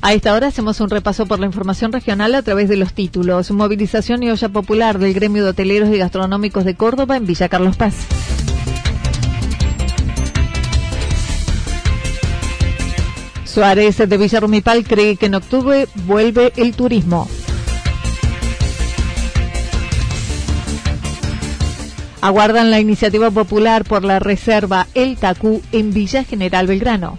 A esta hora hacemos un repaso por la información regional a través de los títulos. Movilización y olla popular del gremio de hoteleros y gastronómicos de Córdoba en Villa Carlos Paz. Suárez de Villa Rumipal cree que en octubre vuelve el turismo. Aguardan la iniciativa popular por la reserva El Tacú en Villa General Belgrano.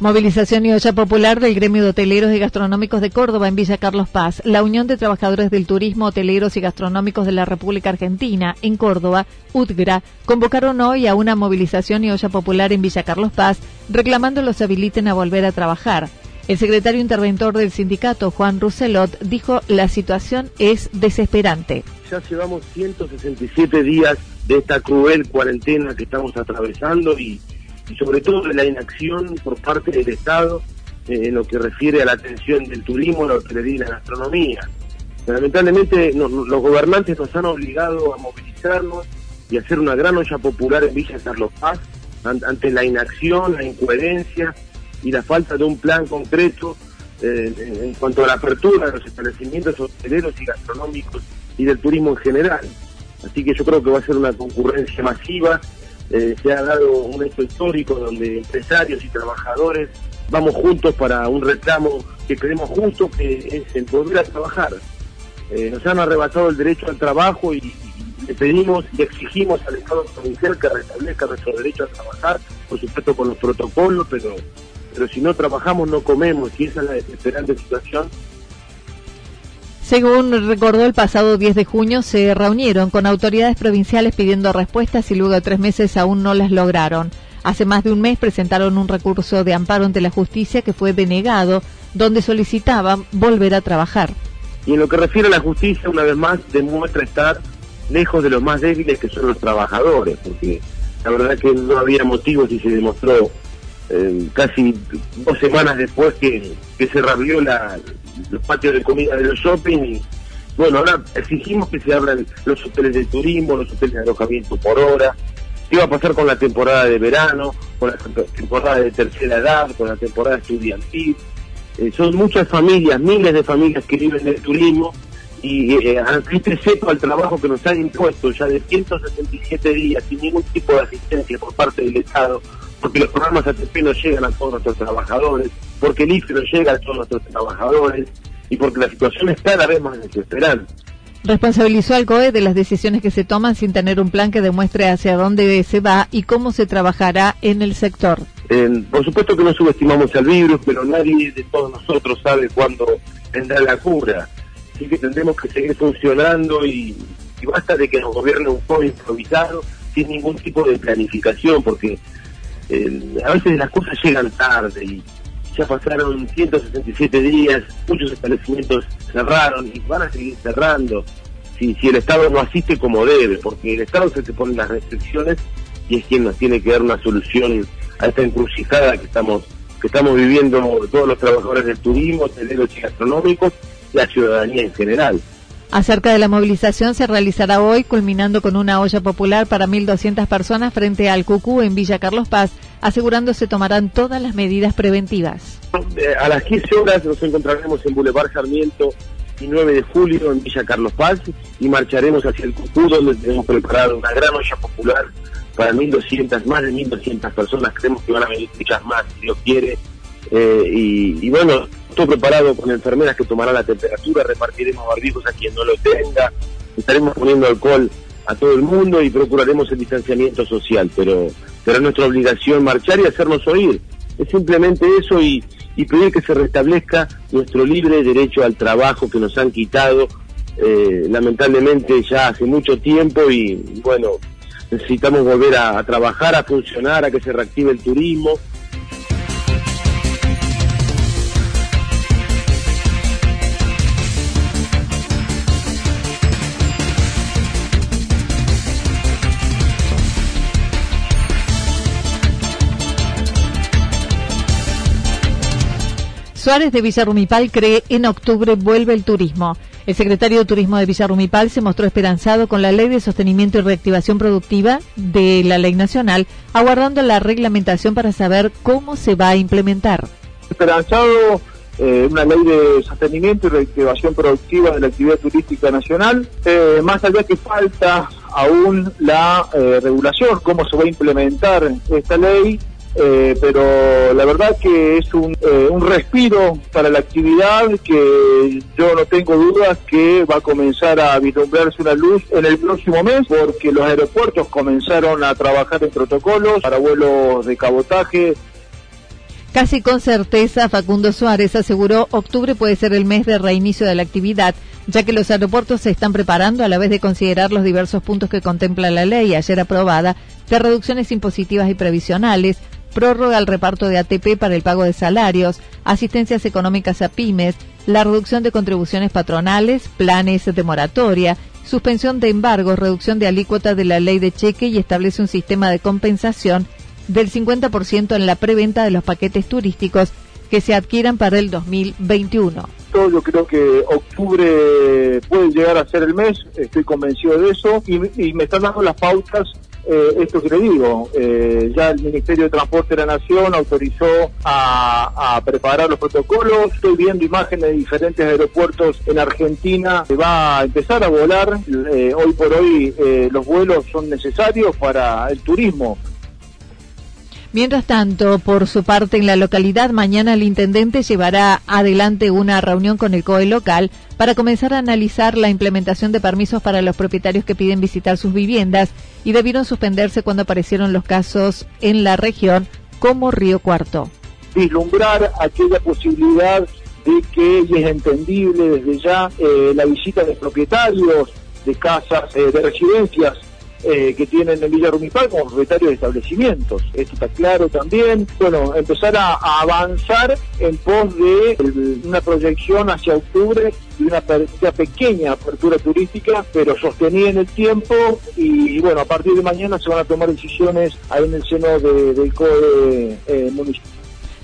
Movilización y olla popular del gremio de hoteleros y gastronómicos de Córdoba en Villa Carlos Paz. La Unión de Trabajadores del Turismo, Hoteleros y Gastronómicos de la República Argentina en Córdoba, UTGRA, convocaron hoy a una movilización y olla popular en Villa Carlos Paz, reclamando los habiliten a volver a trabajar. El secretario interventor del sindicato, Juan Rousselot, dijo la situación es desesperante. Ya llevamos 167 días de esta cruel cuarentena que estamos atravesando y y sobre todo de la inacción por parte del Estado eh, en lo que refiere a la atención del turismo, la hotelería y la gastronomía. Lamentablemente los gobernantes nos han obligado a movilizarnos y a hacer una gran olla popular en Villa Carlos Paz ante la inacción, la incoherencia y la falta de un plan concreto eh, en cuanto a la apertura de los establecimientos hoteleros y gastronómicos y del turismo en general. Así que yo creo que va a ser una concurrencia masiva eh, se ha dado un hecho histórico donde empresarios y trabajadores vamos juntos para un reclamo que creemos justo, que es el volver a trabajar. Eh, nos han arrebatado el derecho al trabajo y, pedimos y exigimos al Estado provincial que restablezca nuestro derecho a trabajar, por supuesto con los protocolos, pero, pero si no trabajamos no comemos y esa es la desesperante situación según recordó el pasado 10 de junio, se reunieron con autoridades provinciales pidiendo respuestas y luego de tres meses aún no las lograron. Hace más de un mes presentaron un recurso de amparo ante la justicia que fue denegado, donde solicitaban volver a trabajar. Y en lo que refiere a la justicia, una vez más, demuestra estar lejos de los más débiles que son los trabajadores, porque la verdad que no había motivos y se demostró eh, casi dos semanas después que, que se reabrió la, los patios de comida de los shopping y bueno, ahora exigimos que se abran los hoteles de turismo, los hoteles de alojamiento por hora. ¿Qué va a pasar con la temporada de verano, con la temporada de tercera edad, con la temporada estudiantil? Eh, son muchas familias, miles de familias que viven del turismo y eh, ante cepo al trabajo que nos han impuesto ya de 167 días sin ningún tipo de asistencia por parte del Estado, porque los programas ATP no llegan a todos nuestros trabajadores, porque el IFE no llega a todos nuestros trabajadores y porque la situación es cada vez más desesperante. Responsabilizó al COE de las decisiones que se toman sin tener un plan que demuestre hacia dónde se va y cómo se trabajará en el sector. por supuesto que no subestimamos al virus, pero nadie de todos nosotros sabe cuándo vendrá la cura. Así que tendremos que seguir funcionando y, basta de que nos gobierne un poco improvisado sin ningún tipo de planificación, porque a veces las cosas llegan tarde y ya pasaron 167 días, muchos establecimientos cerraron y van a seguir cerrando si, si el Estado no asiste como debe, porque el Estado se te pone las restricciones y es quien nos tiene que dar una solución a esta encrucijada que estamos que estamos viviendo todos los trabajadores del turismo, hoteleros y gastronómicos, la ciudadanía en general. Acerca de la movilización se realizará hoy, culminando con una olla popular para 1.200 personas frente al Cucú en Villa Carlos Paz, asegurando se tomarán todas las medidas preventivas. Eh, a las 15 horas nos encontraremos en Boulevard Sarmiento y 9 de julio en Villa Carlos Paz y marcharemos hacia el Cucú, donde tenemos preparado una gran olla popular para 1.200, más de 1.200 personas. Creemos que van a venir muchas más, si Dios quiere. Eh, y, y bueno, todo preparado con enfermeras que tomarán la temperatura, repartiremos barbijos a quien no lo tenga, estaremos poniendo alcohol a todo el mundo y procuraremos el distanciamiento social, pero será nuestra obligación marchar y hacernos oír. Es simplemente eso y, pedir que se restablezca nuestro libre derecho al trabajo que nos han quitado eh, lamentablemente ya hace mucho tiempo y bueno, necesitamos volver a trabajar, a funcionar, a que se reactive el turismo Suárez de Villarrumipal cree en octubre vuelve el turismo. El secretario de Turismo de Villarrumipal se mostró esperanzado con la Ley de Sostenimiento y Reactivación Productiva de la Ley Nacional, aguardando la reglamentación para saber cómo se va a implementar. Esperanzado eh, una ley de sostenimiento y reactivación productiva de la actividad turística nacional, eh, más allá que falta aún la eh, regulación, cómo se va a implementar esta ley, eh, pero la verdad que es un, eh, un respiro para la actividad que yo no tengo dudas que va a comenzar a vislumbrarse una luz en el próximo mes porque los aeropuertos comenzaron a trabajar en protocolos para vuelos de cabotaje, Casi con certeza, Facundo Suárez aseguró octubre puede ser el mes de reinicio de la actividad, ya que los aeropuertos se están preparando a la vez de considerar los diversos puntos que contempla la ley ayer aprobada de reducciones impositivas y previsionales, prórroga al reparto de ATP para el pago de salarios, asistencias económicas a pymes, la reducción de contribuciones patronales, planes de moratoria, suspensión de embargos, reducción de alícuota de la ley de cheque y establece un sistema de compensación del 50% en la preventa de los paquetes turísticos que se adquieran para el 2021. Yo creo que octubre puede llegar a ser el mes, estoy convencido de eso, y, y me están dando las pautas eh, esto que le digo, eh, ya el Ministerio de Transporte de la Nación autorizó a, preparar los protocolos, estoy viendo imágenes de diferentes aeropuertos en Argentina, se va a empezar a volar, eh, hoy por hoy los vuelos son necesarios para el turismo. Mientras tanto, por su parte, en la localidad, mañana el intendente llevará adelante una reunión con el COE local para comenzar a analizar la implementación de permisos para los propietarios que piden visitar sus viviendas y debieron suspenderse cuando aparecieron los casos en la región como Río Cuarto. Vislumbrar aquella posibilidad de que, es entendible desde ya, eh, la visita de propietarios de casas, eh, de residencias eh, que tienen en Villa Rumipal como propietarios de establecimientos. Esto está claro también. Bueno, empezar a, avanzar en pos de una proyección hacia octubre de una, pequeña apertura turística, pero sostenida en el tiempo y bueno, a partir de mañana se van a tomar decisiones ahí en el seno del COE eh, municipal.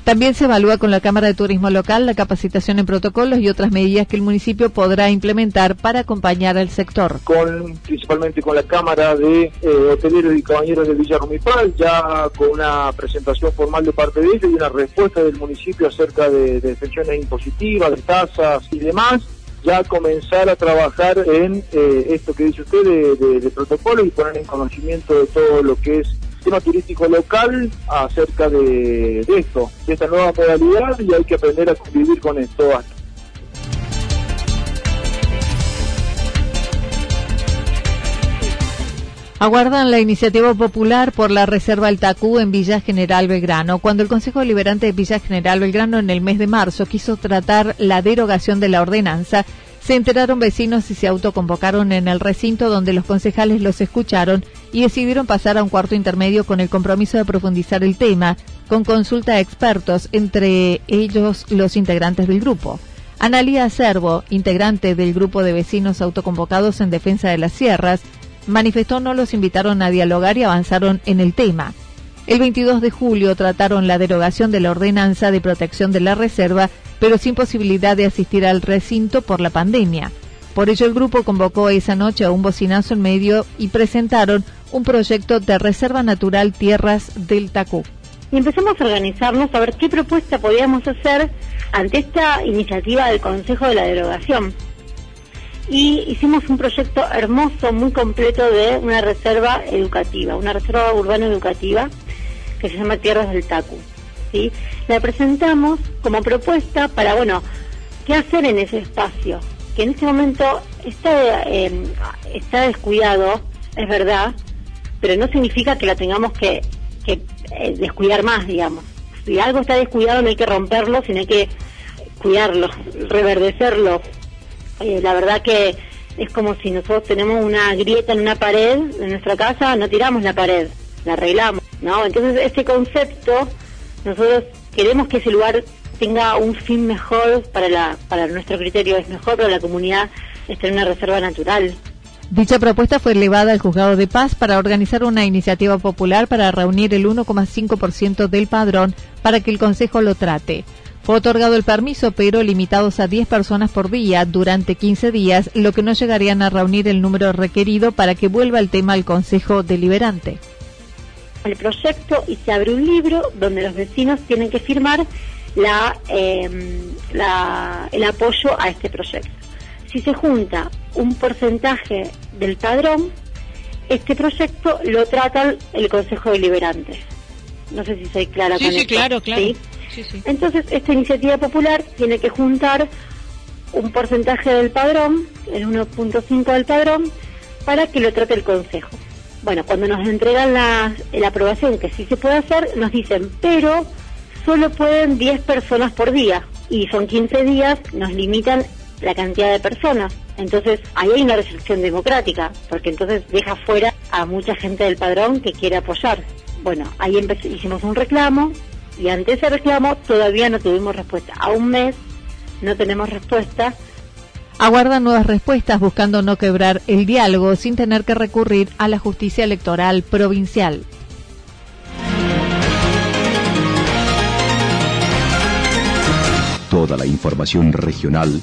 También se evalúa con la Cámara de Turismo Local la capacitación en protocolos y otras medidas que el municipio podrá implementar para acompañar al sector. Con, principalmente con la Cámara de eh, Hoteleros y Cabañeros de Villa Rumipal, ya con una presentación formal de parte de ellos y una respuesta del municipio acerca de, de exenciones impositivas, de tasas y demás ya comenzar a trabajar en eh, esto que dice usted de, de, protocolo y poner en conocimiento de todo lo que es turístico local acerca de, esto, de esta nueva modalidad y hay que aprender a convivir con esto. Aguardan la iniciativa popular por la Reserva El Tacú en Villa General Belgrano. Cuando el Consejo Deliberante de Villa General Belgrano en el mes de marzo quiso tratar la derogación de la ordenanza, Se enteraron vecinos y se autoconvocaron en el recinto donde los concejales los escucharon y decidieron pasar a un cuarto intermedio con el compromiso de profundizar el tema, con consulta a expertos, entre ellos los integrantes del grupo. Analía Cervo, integrante del grupo de vecinos autoconvocados en defensa de las sierras, manifestó no los invitaron a dialogar y avanzaron en el tema. El 22 de julio trataron la derogación de la ordenanza de protección de la reserva pero sin posibilidad de asistir al recinto por la pandemia. Por ello el grupo convocó esa noche a un bocinazo en medio y presentaron un proyecto de Reserva Natural Tierras del Tacú. Y empezamos a organizarnos a ver qué propuesta podíamos hacer ante esta iniciativa del Consejo de la Derogación. Y hicimos un proyecto hermoso, muy completo de una reserva educativa, una reserva urbana educativa que se llama Tierras del Tacu. La presentamos como propuesta para, bueno, ¿qué hacer en ese espacio? Que en este momento está, eh, está descuidado, es verdad, pero no significa que la tengamos que, eh, descuidar más, digamos. Si algo está descuidado no hay que romperlo, sino hay que cuidarlo, reverdecerlo. Eh, la verdad que es como si nosotros tenemos una grieta en una pared en nuestra casa, no tiramos la pared, la arreglamos, ¿no? Entonces ese concepto nosotros queremos que ese lugar tenga un fin mejor para, la, para nuestro criterio, es mejor para la comunidad estar en una reserva natural. Dicha propuesta fue elevada al Juzgado de Paz para organizar una iniciativa popular para reunir el 1,5% del padrón para que el Consejo lo trate. Fue otorgado el permiso, pero limitados a 10 personas por día durante 15 días, lo que no llegarían a reunir el número requerido para que vuelva el tema al Consejo Deliberante el proyecto y se abre un libro donde los vecinos tienen que firmar la, em, el apoyo a este proyecto. Si se junta un porcentaje del padrón, este proyecto lo trata el Consejo Deliberante. No sé si soy clara con sí, claro, claro. Entonces, esta iniciativa popular tiene que juntar un porcentaje del padrón, el 1.5 del padrón, para que lo trate el Consejo. Bueno, cuando nos entregan la, aprobación que sí se puede hacer, nos dicen, pero solo pueden 10 personas por día y son 15 días, nos limitan la cantidad de personas. Entonces, ahí hay una restricción democrática, porque entonces deja fuera a mucha gente del padrón que quiere apoyar. Bueno, ahí hicimos un reclamo y ante ese reclamo todavía no tuvimos respuesta. A un mes no tenemos respuesta aguardan nuevas respuestas buscando no quebrar el diálogo sin tener que recurrir a la justicia electoral provincial. Toda la información regional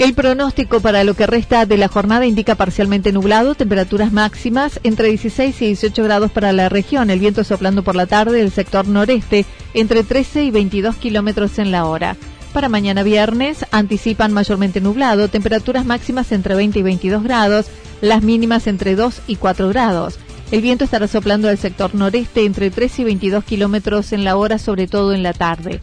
El pronóstico para lo que resta de la jornada indica parcialmente nublado, temperaturas máximas entre 16 y 18 grados para la región, el viento soplando por la tarde del sector noreste entre 13 y 22 kilómetros en la hora. Para mañana viernes anticipan mayormente nublado, temperaturas máximas entre 20 y 22 grados, las mínimas entre 2 y 4 grados. El viento estará soplando al sector noreste entre 3 y 22 kilómetros en la hora, sobre todo en la tarde.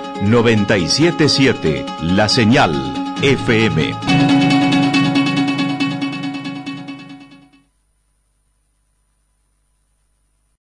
977 La Señal FM.